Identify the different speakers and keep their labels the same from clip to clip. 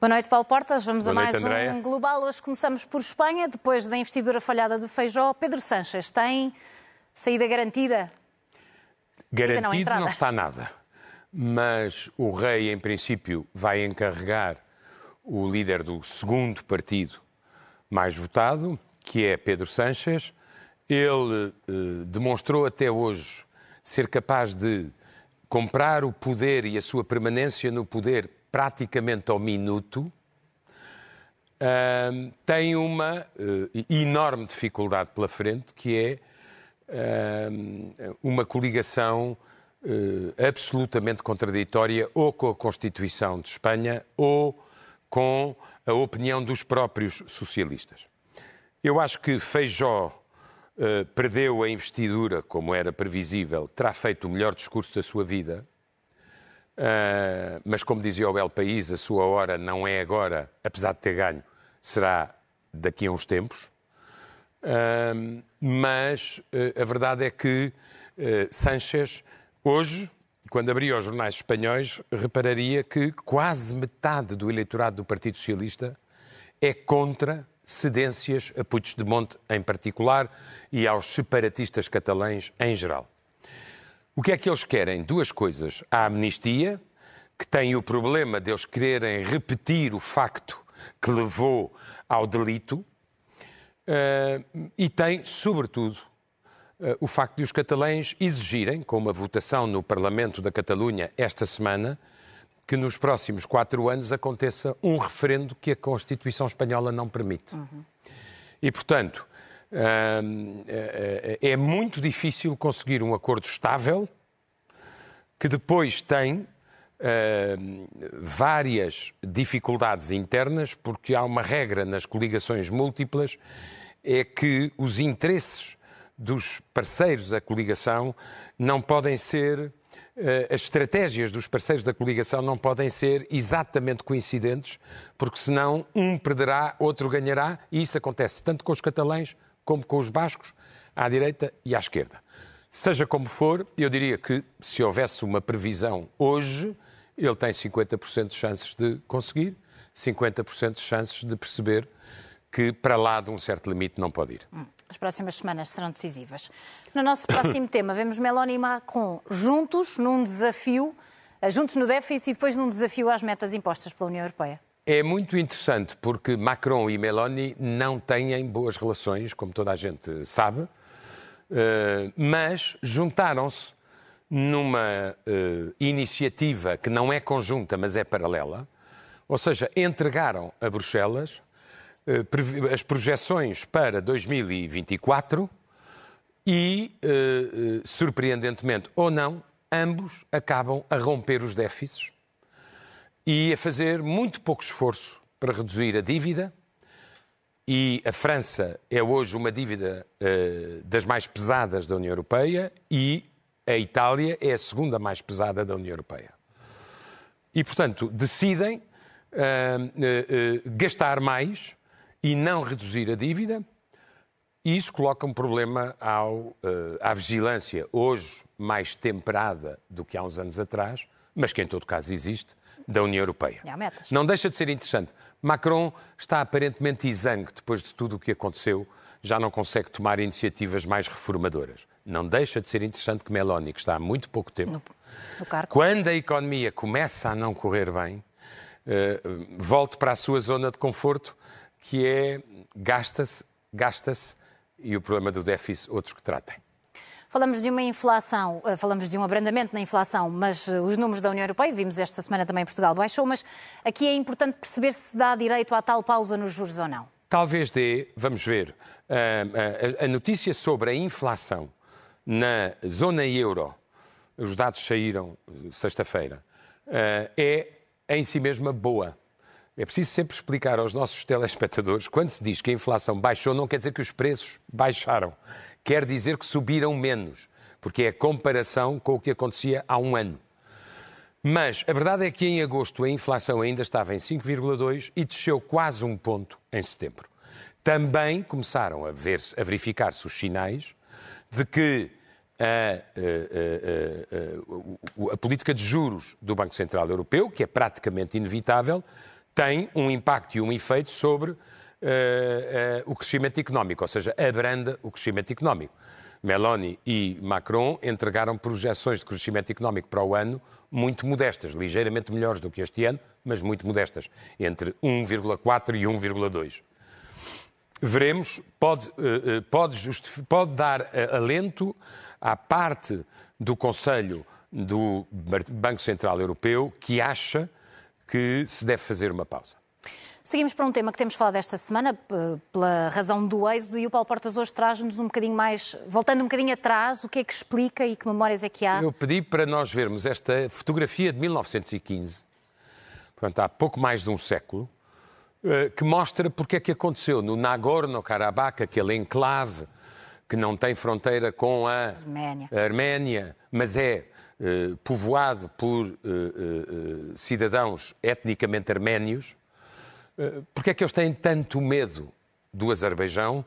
Speaker 1: Boa noite, Paulo Portas. Vamos
Speaker 2: Boa
Speaker 1: a mais
Speaker 2: noite,
Speaker 1: um Global. Hoje começamos por Espanha. Depois da investidura falhada de Feijó, Pedro Sanches tem saída garantida?
Speaker 2: Garantido
Speaker 1: não,
Speaker 2: não, está nada. Mas o rei, em princípio, vai encarregar o líder do segundo partido mais votado, que é Pedro Sanches. Ele eh, demonstrou até hoje ser capaz de comprar o poder e a sua permanência no poder praticamente ao minuto. Ahm, tem uma eh, enorme dificuldade pela frente, que é ahm, uma coligação eh, absolutamente contraditória ou com a Constituição de Espanha ou com a opinião dos próprios socialistas. Eu acho que Feijó eh, perdeu a investidura, como era previsível, terá feito o melhor discurso da sua vida, Uh, mas como dizia o Bel País, a sua hora não é agora, apesar de ter ganho, será daqui a uns tempos. Uh, mas uh, a verdade é que Sánchez, hoje, quando abria os jornais espanhóis, repararia que quase metade do eleitorado do Partido Socialista é contra cedências a Puigdemont em particular e aos separatistas catalães em geral. O que é que eles querem? Duas coisas. A amnistia, que tem o problema de eles quererem repetir o facto que levou ao delito, uh, e tem, sobretudo, uh, o facto de os catalães exigirem, com uma votação no Parlamento da Catalunha esta semana, que nos próximos quatro anos aconteça um referendo que a Constituição Espanhola não permite. Uhum. E, portanto, é muito difícil conseguir um acordo estável que depois tem várias dificuldades internas, porque há uma regra nas coligações múltiplas, é que os interesses dos parceiros da coligação não podem ser as estratégias dos parceiros da coligação não podem ser exatamente coincidentes, porque senão um perderá, outro ganhará, e isso acontece tanto com os catalães como com os bascos, à direita e à esquerda. Seja como for, eu diria que se houvesse uma previsão hoje, ele tem 50% de chances de conseguir, 50% de chances de perceber que para lá de um certo limite não pode ir.
Speaker 1: As próximas semanas serão decisivas. No nosso próximo tema, vemos Meloni e Macron juntos num desafio, juntos no déficit e depois num desafio às metas impostas pela União Europeia.
Speaker 2: É muito interessante porque Macron e Meloni não têm boas relações, como toda a gente sabe, mas juntaram-se numa iniciativa que não é conjunta, mas é paralela, ou seja, entregaram a Bruxelas as projeções para 2024 e, surpreendentemente ou não, ambos acabam a romper os déficits e a fazer muito pouco esforço para reduzir a dívida. E a França é hoje uma dívida uh, das mais pesadas da União Europeia e a Itália é a segunda mais pesada da União Europeia. E, portanto, decidem uh, uh, gastar mais e não reduzir a dívida. E isso coloca um problema ao, à vigilância, hoje mais temperada do que há uns anos atrás, mas que em todo caso existe, da União Europeia. Não deixa de ser interessante. Macron está aparentemente exangue depois de tudo o que aconteceu, já não consegue tomar iniciativas mais reformadoras. Não deixa de ser interessante que Meloni, que está há muito pouco tempo,
Speaker 1: no, no
Speaker 2: quando a economia começa a não correr bem, uh, volte para a sua zona de conforto, que é gasta-se, gasta-se, e o problema do déficit, outros que tratem.
Speaker 1: Falamos de uma inflação, eh, falamos de um abrandamento na inflação, mas eh, os números da União Europeia, vimos esta semana também Portugal baixou, mas aqui é importante perceber se dá direito à tal pausa nos juros ou não.
Speaker 2: Talvez dê, vamos ver. A notícia sobre a inflação na zona euro, os dados saíram sexta-feira, é em si mesma boa. É preciso sempre explicar aos nossos telespectadores, quando se diz que a inflação baixou, não quer dizer que os preços baixaram quer dizer que subiram menos, porque é a comparação com o que acontecia há um ano. Mas a verdade é que em agosto a inflação ainda estava em 5,2 e desceu quase um ponto em setembro. Também começaram a, ver a verificar-se os sinais de que a, a, a, a, política de juros do Banco Central Europeu, que é praticamente inevitável, tem um impacto e um efeito sobre o crescimento económico, ou seja, abranda o crescimento económico. Meloni e Macron entregaram projeções de crescimento económico para o ano muito modestas, ligeiramente melhores do que este ano, mas muito modestas, entre 1,4 e 1,2. Veremos, pode, pode, pode dar alento à parte do Conselho do Banco Central Europeu que acha que se deve fazer uma pausa.
Speaker 1: Seguimos para um tema que temos falado esta semana, pela razão do êxodo, e o Paulo Portas hoje traz-nos um bocadinho mais, voltando um bocadinho atrás, o que é que explica e que memórias é que há?
Speaker 2: Eu pedi para nós vermos esta fotografia de 1915, portanto há pouco mais de um século, eh, que mostra porque é que aconteceu no Nagorno-Karabakh, aquele enclave que não tem fronteira com a Arménia, Arménia mas é eh, povoado por eh, eh, cidadãos etnicamente arménios, porque é que eles têm tanto medo do Azerbaijão,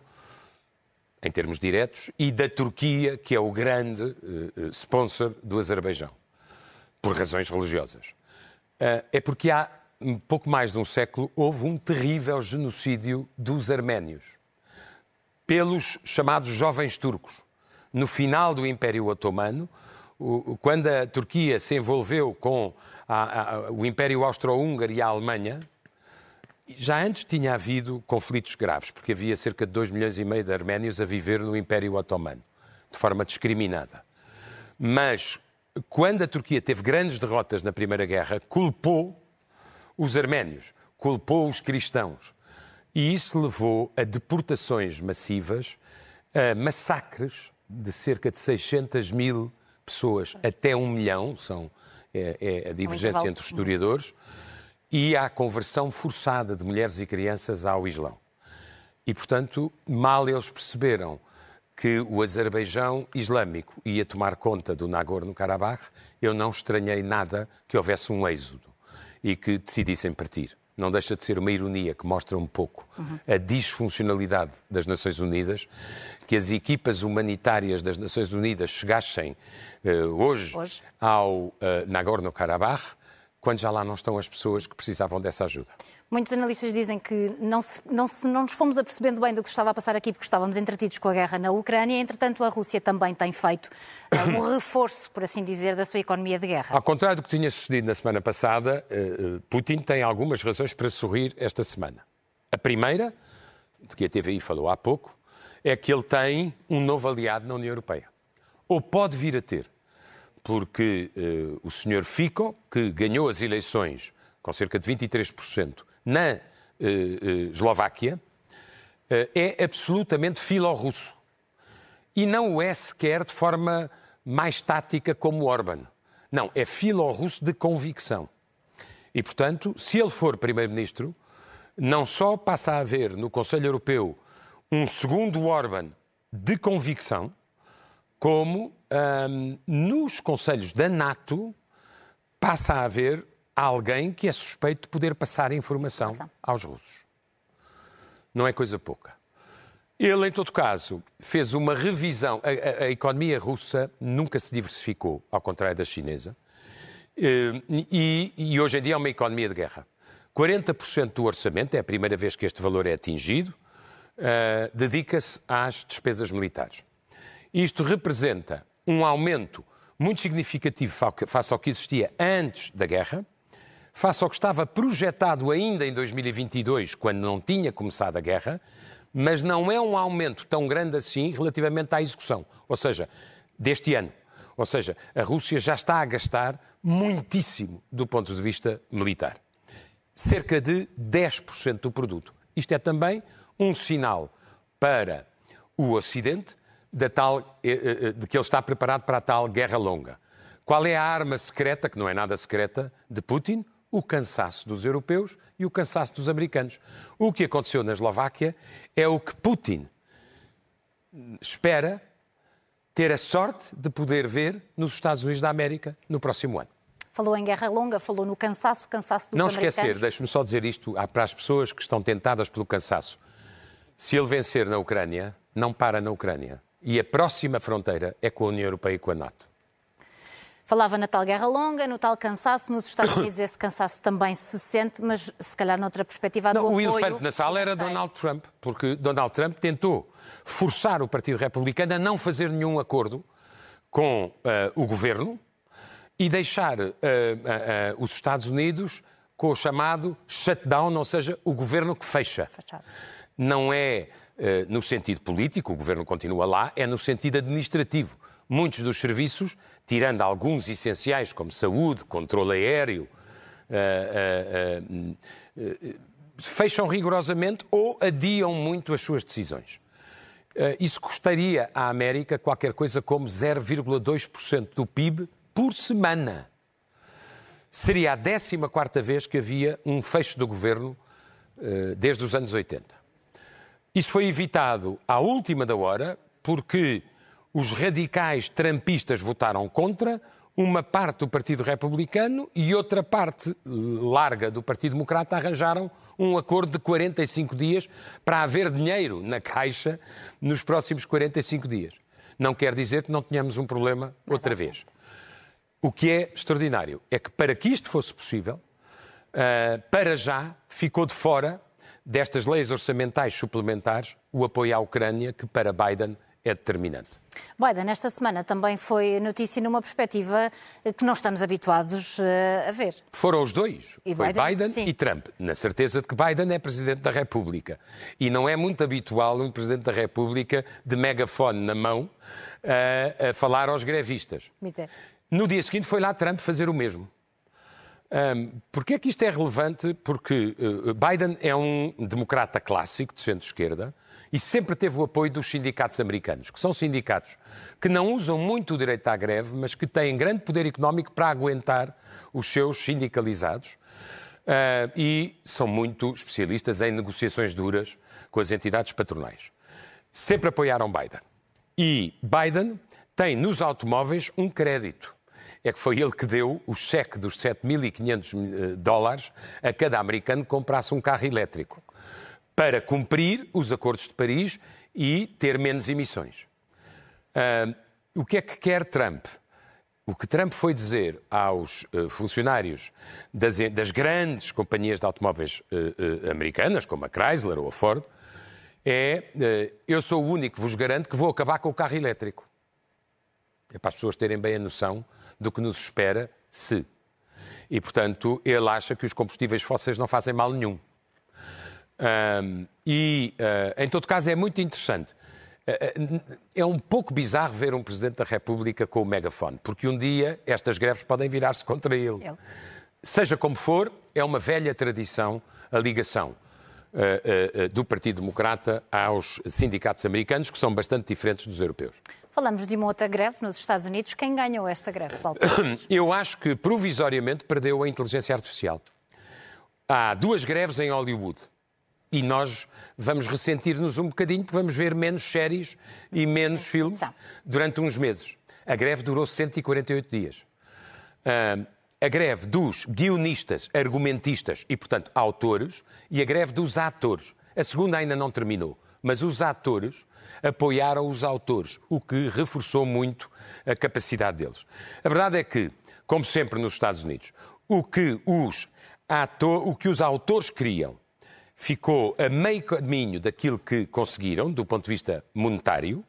Speaker 2: em termos diretos, e da Turquia, que é o grande sponsor do Azerbaijão, por razões religiosas? É porque há pouco mais de um século houve um terrível genocídio dos arménios pelos chamados jovens turcos. No final do Império Otomano, quando a Turquia se envolveu com a, a, o Império Austro-Húngaro e a Alemanha, já antes tinha havido conflitos graves, porque havia cerca de 2 milhões e meio de arménios a viver no Império Otomano, de forma discriminada. Mas quando a Turquia teve grandes derrotas na Primeira Guerra, culpou os arménios, culpou os cristãos. E isso levou a deportações massivas, a massacres de cerca de 600 mil pessoas até um milhão, são, é, é a divergência entre os historiadores, e à conversão forçada de mulheres e crianças ao Islão. E, portanto, mal eles perceberam que o Azerbaijão islâmico ia tomar conta do Nagorno-Karabakh, eu não estranhei nada que houvesse um êxodo e que decidissem partir não deixa de ser uma ironia que mostra um pouco uhum. a disfuncionalidade das Nações Unidas, que as equipas humanitárias das Nações Unidas chegassem uh, hoje, hoje, ao uh, Nagorno-Karabakh, quando já lá não estão as pessoas que precisavam dessa ajuda.
Speaker 1: Muitos analistas dizem que não, se, não, se, não nos fomos apercebendo bem do que estava a passar aqui porque estávamos entretidos com a guerra na Ucrânia. Entretanto, a Rússia também tem feito uh, um reforço, por assim dizer, da sua economia de guerra.
Speaker 2: Ao contrário do que tinha sucedido na semana passada, uh, Putin tem algumas razões para sorrir esta semana. A primeira, de que a TVI falou há pouco, é que ele tem um novo aliado na União Europeia. Ou pode vir a ter porque uh, o senhor Fico, que ganhou as eleições com cerca de 23% na uh, uh, Eslováquia, é absolutamente filo-russo. E não o é sequer de forma mais tática como Orban. Não, é filo-russo de convicção. E, portanto, se ele for primeiro-ministro, não só passa a haver no Conselho Europeu um segundo Orban de convicção, como um, nos conselhos da NATO passa a haver alguém que é suspeito de poder passar informação aos russos. Não é coisa pouca. Ele, em todo caso, fez uma revisão. A, a, a economia russa nunca se diversificou, ao contrário da chinesa. E, e, hoje em dia é uma economia de guerra. 40% do orçamento, é a primeira vez que este valor é atingido, uh, dedica-se às despesas militares. Isto representa um aumento muito significativo face ao que existia antes da guerra, face ao que estava projetado ainda em 2022, quando não tinha começado a guerra, mas não é um aumento tão grande assim relativamente à execução, ou seja, deste ano. Ou seja, a Rússia já está a gastar muitíssimo do ponto de vista militar. Cerca de 10% do produto. Isto é também um sinal para o Ocidente da tal, eh, eh, de que ele está preparado para a tal guerra longa. Qual é a arma secreta, que não é nada secreta, de Putin? O cansaço dos europeus e o cansaço dos americanos. O que aconteceu na Eslováquia é o que Putin espera ter a sorte de poder ver nos Estados Unidos da América no próximo ano.
Speaker 1: Falou em guerra longa, falou no cansaço, cansaço dos
Speaker 2: Não
Speaker 1: americanos.
Speaker 2: esquecer, deixe-me só dizer isto para as pessoas que estão tentadas pelo cansaço. Se ele vencer na Ucrânia, não para na Ucrânia e a próxima fronteira é com a União Europeia e com a NATO.
Speaker 1: Falava na tal guerra longa, no tal cansaço, nos Estados Unidos esse cansaço também se sente, mas se calhar noutra perspectiva
Speaker 2: Não, o elefante na sala era. Donald Trump, porque Donald Trump tentou forçar o Partido Republicano a não fazer nenhum acordo com eh, o governo e deixar eh, eh, os Estados Unidos com o chamado shutdown, ou seja, o governo que fecha.
Speaker 1: Fechado.
Speaker 2: Não é no sentido político, o governo continua lá, é no sentido administrativo. Muitos dos serviços, tirando alguns essenciais como saúde, controle aéreo, eh, eh, eh, fecham rigorosamente ou adiam muito as suas decisões. Eh, Isso custaria à América qualquer coisa como 0,2% do PIB por semana. Seria a 14 vez que havia um fecho do governo eh, desde os anos 80. Isso foi evitado à última da hora porque os radicais trampistas votaram contra, uma parte do Partido Republicano e outra parte eh, larga do Partido Democrata arranjaram um acordo de 45 dias para haver dinheiro na caixa nos próximos 45 dias. Não quer dizer que não tenhamos um problema outra vez. O que é extraordinário é que para que isto fosse possível, Uh, para já ficou de fora destas leis orçamentais suplementares o apoio à Ucrânia, que para Biden é determinante.
Speaker 1: Biden, esta semana também foi notícia numa perspectiva que não estamos habituados eh, a ver.
Speaker 2: Foram os dois.
Speaker 1: E
Speaker 2: Foi
Speaker 1: Biden?
Speaker 2: Biden,
Speaker 1: Sim.
Speaker 2: e Trump, na certeza de que Biden é Presidente da República. E não é muito habitual um Presidente da República de megafone na mão uh, a falar aos grevistas. No dia seguinte foi lá Trump fazer o mesmo. Um, Porquê é que isto é relevante? Porque uh, Biden é um democrata clássico de centro-esquerda e sempre teve o apoio dos sindicatos americanos, que são sindicatos que não usam muito o direito à greve, mas que têm grande poder económico para aguentar os seus sindicalizados uh, e são muito especialistas em negociações duras com as entidades patronais. Sempre apoiaram Biden. E Biden tem nos automóveis um crédito. É que foi ele que deu o cheque dos 7.500 dólares a cada americano que comprasse um carro elétrico para cumprir os acordos de Paris e ter menos emissões. Ah, o que é que quer Trump? O que Trump foi dizer aos eh, funcionários das, das grandes companhias de automóveis eh, eh, americanas, como a Chrysler ou a Ford, é eh, eu sou o único que vos garanto que vou acabar com o carro elétrico. É para as pessoas terem bem a noção do que nos espera se. E, portanto, ele acha que os combustíveis fósseis não fazem mal nenhum. Ahm, e, ah, em todo caso, é muito interessante. Ah, ah, É um pouco bizarro ver um Presidente da República com o megafone, porque um dia estas greves podem virar-se contra ele.
Speaker 1: Ele.
Speaker 2: Seja como for, é uma velha tradição a ligação ah, do Partido Democrata aos sindicatos americanos, que são bastante diferentes dos europeus.
Speaker 1: Falamos de uma outra greve nos Estados Unidos. Quem ganhou esta greve, Paulo?
Speaker 2: Eu acho que provisoriamente perdeu a inteligência artificial. Há duas greves em Hollywood e nós vamos ressentir-nos um bocadinho porque vamos ver menos séries e menos filmes durante uns meses. A greve durou 148 dias. Ah, a greve dos guionistas, argumentistas e, portanto, autores e a greve dos atores. A segunda ainda não terminou, mas os atores apoiaram os autores, o que reforçou muito a capacidade deles. A verdade é que, como sempre nos Estados Unidos, o que os, ator, o que os autores queriam ficou a meio caminho daquilo que conseguiram, do ponto de vista monetário.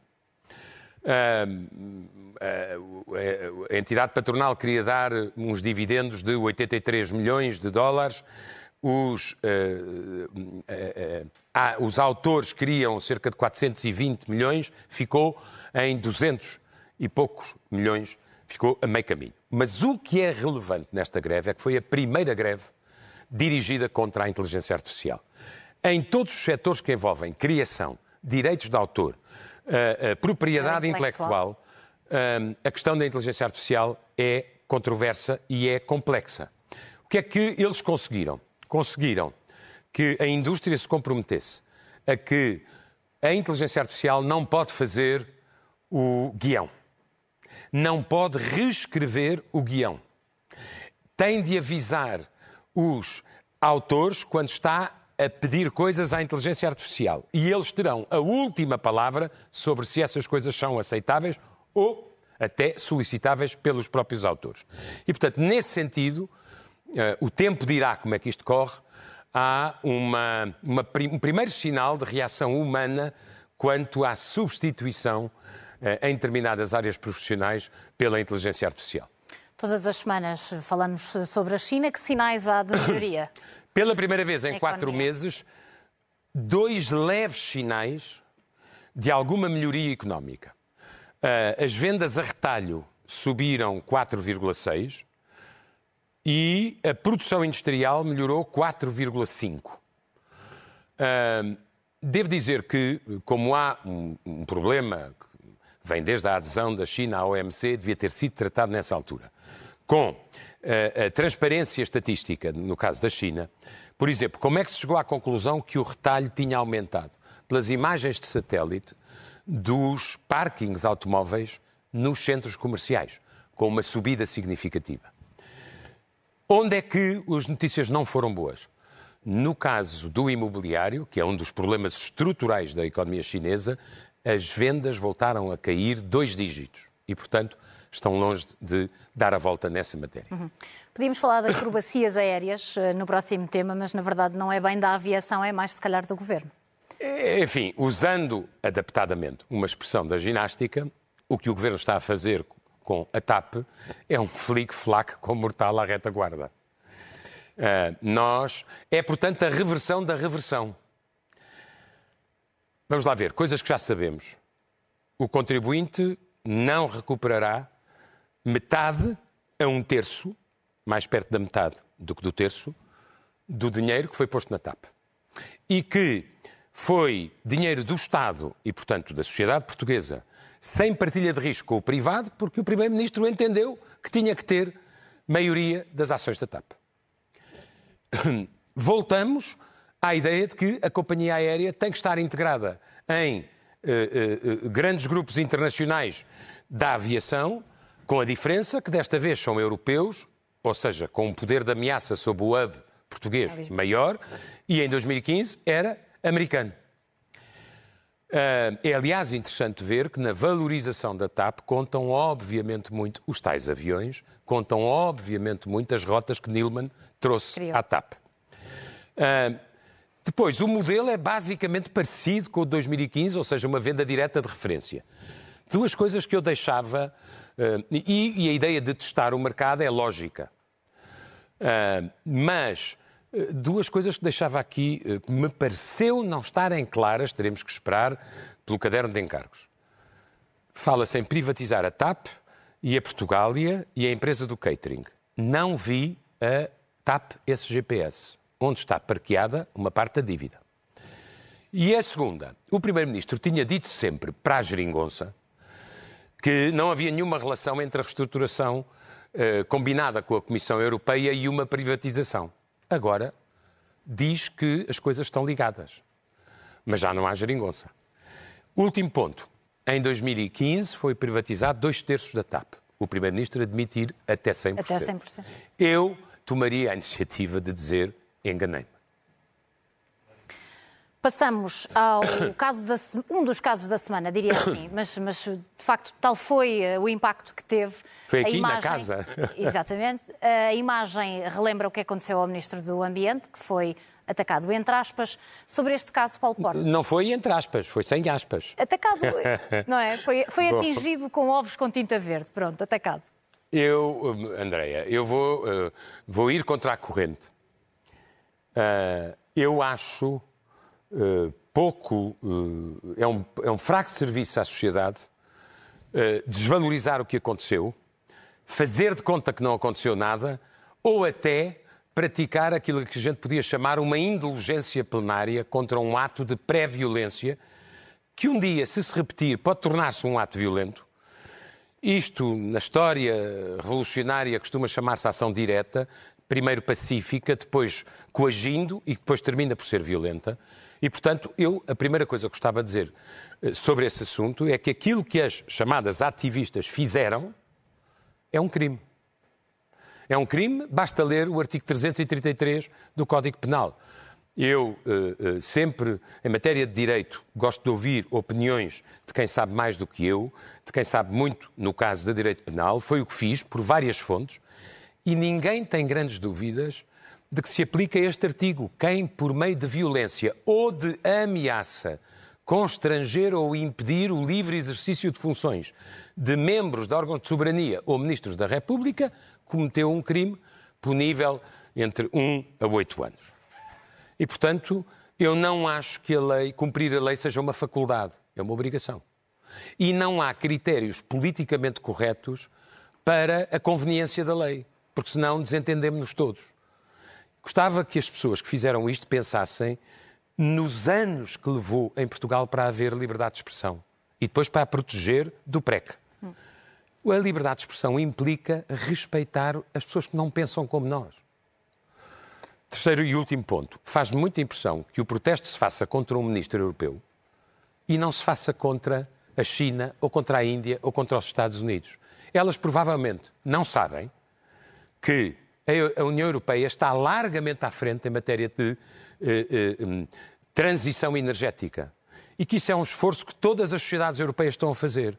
Speaker 2: A entidade patronal queria dar uns dividendos de 83 milhões de dólares. Os, eh, eh, eh, os autores queriam cerca de 420 milhões, ficou em 200 e poucos milhões, ficou a meio caminho. Mas o que é relevante nesta greve é que foi a primeira greve dirigida contra a inteligência artificial. Em todos os setores que envolvem criação, direitos de autor, uh, uh, propriedade
Speaker 1: É
Speaker 2: intelectual, uh, a questão da inteligência artificial é controversa e é complexa. O que é que eles conseguiram? Conseguiram que a indústria se comprometesse a que a inteligência artificial não pode fazer o guião, não pode reescrever o guião. Tem de avisar os autores quando está a pedir coisas à inteligência artificial. E eles terão a última palavra sobre se essas coisas são aceitáveis ou até solicitáveis pelos próprios autores. E, portanto, nesse sentido, o tempo dirá como é que isto corre, há uma, uma, um primeiro sinal de reação humana quanto à substituição uh, em determinadas áreas profissionais pela inteligência artificial.
Speaker 1: Todas as semanas falamos sobre a China. Que sinais há de melhoria?
Speaker 2: Pela primeira vez em quatro meses, dois leves sinais de alguma melhoria económica. Uh, as vendas a retalho subiram 4,6 e a produção industrial melhorou 4,5. Uh, devo dizer que, como há um, um problema que vem desde a adesão da China à OMC, devia ter sido tratado nessa altura com a, a transparência estatística, no caso da China, por exemplo, como é que se chegou à conclusão que o retalho tinha aumentado? Pelas imagens de satélite dos parkings automóveis nos centros comerciais, com uma subida significativa. Onde é que as notícias não foram boas? No caso do imobiliário, que é um dos problemas estruturais da economia chinesa, as vendas voltaram a cair dois dígitos. E, portanto, estão longe de dar a volta nessa matéria. Uhum.
Speaker 1: Podíamos falar das acrobacias aéreas uh, no próximo tema, mas na verdade não é bem da aviação, é mais se calhar do governo.
Speaker 2: É, enfim, usando adaptadamente uma expressão da ginástica, o que o governo está a fazer com a TAP é um flic-flac com mortal à retaguarda. Uh, nós. É, portanto, a reversão da reversão. Vamos lá ver, coisas que já sabemos. O contribuinte não recuperará metade a um terço, mais perto da metade do que do terço, do dinheiro que foi posto na TAP. E que foi dinheiro do Estado e, portanto, da sociedade portuguesa, sem partilha de risco com o privado, porque o Primeiro-Ministro entendeu que tinha que ter maioria das ações da TAP. Voltamos à ideia de que a companhia aérea tem que estar integrada em uh, uh, uh, grandes grupos internacionais da aviação com a diferença que desta vez são europeus, ou seja, com um poder de ameaça sobre o hub português maior, e em 2015 era americano. Uh, é, aliás, interessante ver que na valorização da TAP contam, obviamente, muito os tais aviões, contam, obviamente, muito as rotas que Nilman trouxe Criou. à TAP. Uh, depois, o modelo é basicamente parecido com o de 2015, ou seja, uma venda direta de referência. Duas coisas que eu deixava Uh, e, e, a ideia de testar o mercado é lógica. Uh, mas duas coisas que deixava aqui que me pareceu não estarem claras, teremos que esperar pelo caderno de encargos. Fala-se em privatizar a TAP e a Portugália e a empresa do catering. Não vi a TAP SGPS, onde está parqueada uma parte da dívida. E a segunda, o Primeiro-Ministro tinha dito sempre para a geringonça que não havia nenhuma relação entre a reestruturação eh, combinada com a Comissão Europeia e uma privatização. Agora diz que as coisas estão ligadas, mas já não há geringonça. Último ponto. Em 2015 foi privatizado dois terços da TAP. O Primeiro-Ministro admitir até 100%.
Speaker 1: Até 100%.
Speaker 2: Eu tomaria a iniciativa de dizer enganei-me.
Speaker 1: Passamos ao caso da, um dos casos da semana, diria assim, mas, mas de facto tal foi eh, o impacto que teve.
Speaker 2: Foi aqui
Speaker 1: imagem,
Speaker 2: na casa.
Speaker 1: Exatamente. A imagem relembra o que aconteceu ao Ministro do Ambiente, que foi atacado entre aspas. Sobre este caso, Paulo Porta.
Speaker 2: Não foi entre aspas, foi sem aspas.
Speaker 1: Atacado, não é? Foi, foi atingido com ovos com tinta verde. Pronto, atacado.
Speaker 2: Eu, Andreia, eu vou, uh, vou ir contra a corrente. Eu acho eh, pouco, uh, é, um, é um fraco serviço à sociedade uh, desvalorizar o que aconteceu, fazer de conta que não aconteceu nada, ou até praticar aquilo que a gente podia chamar uma indulgência plenária contra um ato de pré-violência, que um dia, se se repetir, pode tornar-se um ato violento. Isto, na história revolucionária, costuma chamar-se ação direta, primeiro pacífica, depois coagindo e depois termina por ser violenta. E, portanto, eu, a primeira coisa que gostava de dizer eh, sobre esse assunto é que aquilo que as chamadas ativistas fizeram é um crime. É um crime, basta ler o artigo 333 do Código Penal. Eu uh, uh, sempre, em matéria de direito, gosto de ouvir opiniões de quem sabe mais do que eu, de quem sabe muito no caso de direito penal. Foi o que fiz, por várias fontes, e ninguém tem grandes dúvidas de que se aplica este artigo. Quem, por meio de violência ou de ameaça, constranger ou impedir o livre exercício de funções de membros de órgãos de soberania ou ministros da República, cometeu um crime punível entre 1 a 8 anos. E, portanto, eu não acho que a lei, cumprir a lei seja uma faculdade, é uma obrigação. E não há critérios politicamente corretos para a conveniência da lei, porque senão desentendemos-nos todos. Gostava que as pessoas que fizeram isto pensassem nos anos que levou em Portugal para haver liberdade de expressão e depois para a proteger do PREC. A liberdade de expressão implica respeitar as pessoas que não pensam como nós. Terceiro e último ponto. Faz-me muita impressão que o protesto se faça contra um ministro europeu e não se faça contra a China ou contra a Índia ou contra os Estados Unidos. Elas provavelmente não sabem que a União Europeia está largamente à frente em matéria de eh, eh, hum, transição energética e que isso é um esforço que todas as sociedades europeias estão a fazer.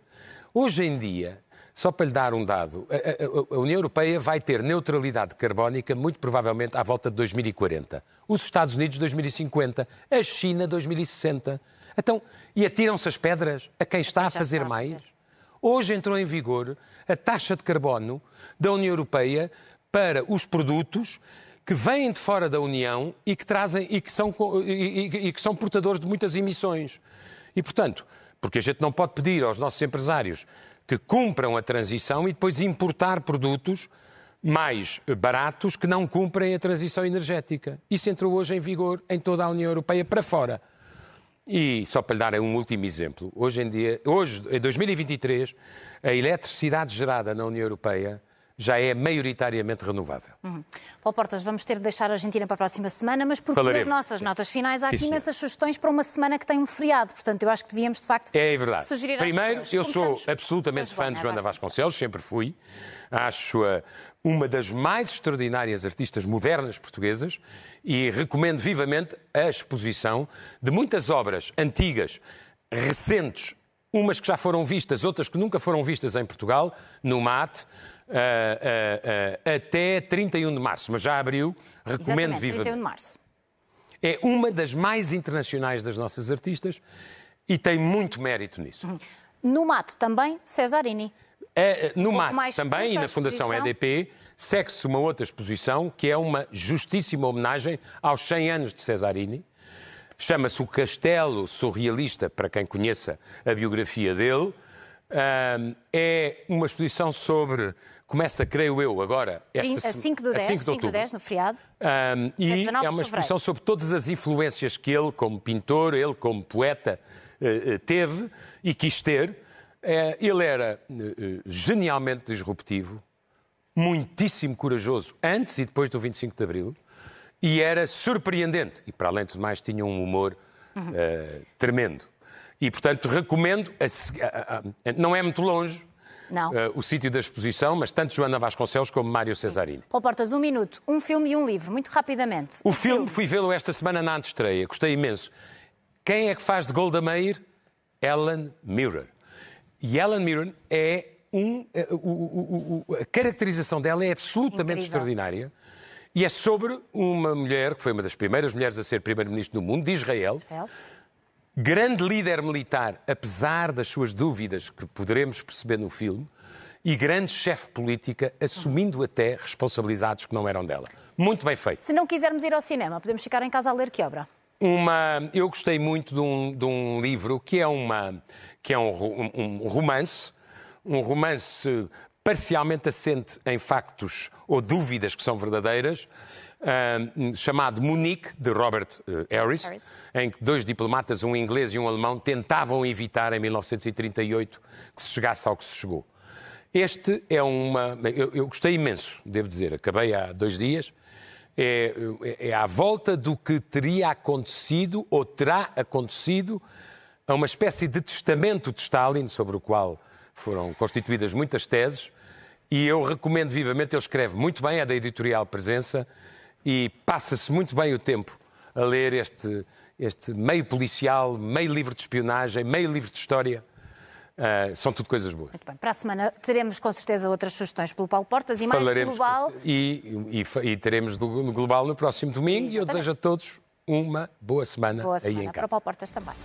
Speaker 2: Hoje em dia, só para lhe dar um dado, a, a, a, União Europeia vai ter neutralidade carbónica muito provavelmente à volta de 2040. Os Estados Unidos 2050, a China 2060. Então, e atiram-se as pedras a quem está a fazer mais? Hoje entrou em vigor a taxa de carbono da União Europeia para os produtos que vêm de fora da União e que trazem e que são, e, e, que são portadores de muitas emissões. E, portanto, porque a gente não pode pedir aos nossos empresários que cumpram a transição e depois importar produtos mais baratos que não cumprem a transição energética. Isso entrou hoje em vigor em toda a União Europeia para fora. E só para lhe dar um último exemplo, hoje em dia, hoje, em 2023, a eletricidade gerada na União Europeia já é maioritariamente renovável.
Speaker 1: Uhum. Paulo Portas, vamos ter de deixar a Argentina para a próxima semana, mas porque nas nossas notas finais há Sim, aqui imensas sugestões para uma semana que tem um feriado, portanto eu acho que devíamos de facto
Speaker 2: é verdade. sugerir Primeiro, eu sou absolutamente fã de Joana Vasconcelos, sempre fui, acho-a uma das mais extraordinárias artistas modernas portuguesas e recomendo vivamente a exposição de muitas obras antigas, recentes, umas que já foram vistas, outras que nunca foram vistas em Portugal, no MAT, uh, uh, até 31 de março, mas já abriu, recomendo
Speaker 1: Exatamente,
Speaker 2: vivamente.
Speaker 1: 31 de março.
Speaker 2: É uma das mais internacionais das nossas artistas e tem muito mérito nisso. Uhum.
Speaker 1: No MAT também, Cesarini.
Speaker 2: É, no MAT também e na Fundação EDP segue-se uma outra exposição que é uma justíssima homenagem aos 100 anos de Cesarini. Chama-se O Castelo Surrealista, para quem conheça a biografia dele. É uma exposição sobre Começa, creio eu, agora.
Speaker 1: Esta, a 5 do 10, a 5 de 5 10 no feriado.
Speaker 2: Um, e é uma exposição sobre todas as influências que ele, como pintor, ele, como poeta, eh, eh, teve e quis ter. Eh, ele era genialmente disruptivo, muitíssimo corajoso antes e depois do 25 de Abril e era surpreendente. E, para além de mais, tinha um humor uhum. uh, tremendo. E, portanto, recomendo. A, a, a, não é muito longe, Uh, o sítio da exposição, mas tanto Joana Vasconcelos como Mário Cesarini.
Speaker 1: Paulo Portas, um minuto, um filme e um livro, muito rapidamente.
Speaker 2: O, filme, filme, fui vê-lo esta semana na antestreia, gostei imenso. Quem é que faz de Golda Meir? Ellen Mirren. E Ellen Mirren é um. Eh, a caracterização dela é absolutamente Incrível. extraordinária. E é sobre uma mulher que foi uma das primeiras mulheres a ser primeiro-ministro do mundo, de Israel. Israel grande líder militar, apesar das suas dúvidas que poderemos perceber no filme, e grande chefe política, assumindo até responsabilidades que não eram dela. Muito bem feito.
Speaker 1: Se não quisermos ir ao cinema, podemos ficar em casa a ler que obra?
Speaker 2: Uma, eu gostei muito de um, de um livro que é, uma, que é um, um romance, um romance parcialmente assente em factos ou dúvidas que são verdadeiras, uh, chamado Munique, de Robert uh, Harris, Harris, em que dois diplomatas, um inglês e um alemão, tentavam evitar em 1938 que se chegasse ao que se chegou. Este é uma. Eu, eu gostei imenso, devo dizer, acabei há dois dias. É, é, à volta do que teria acontecido ou terá acontecido a uma espécie de testamento de Stalin, sobre o qual foram constituídas muitas teses, e eu recomendo vivamente, ele escreve muito bem, é da editorial Presença, e passa-se muito bem o tempo a ler este, este meio policial, meio livro de espionagem, meio livro de história. Uh, são tudo coisas boas.
Speaker 1: Muito bem. Para a semana teremos com certeza outras sugestões pelo Paulo Portas e mais
Speaker 2: Falaremos
Speaker 1: global.
Speaker 2: E, e, e, teremos do, do, Global no próximo domingo Exatamente. e eu desejo a todos uma boa semana,
Speaker 1: boa semana
Speaker 2: aí em casa.
Speaker 1: Para o Paulo Portas também.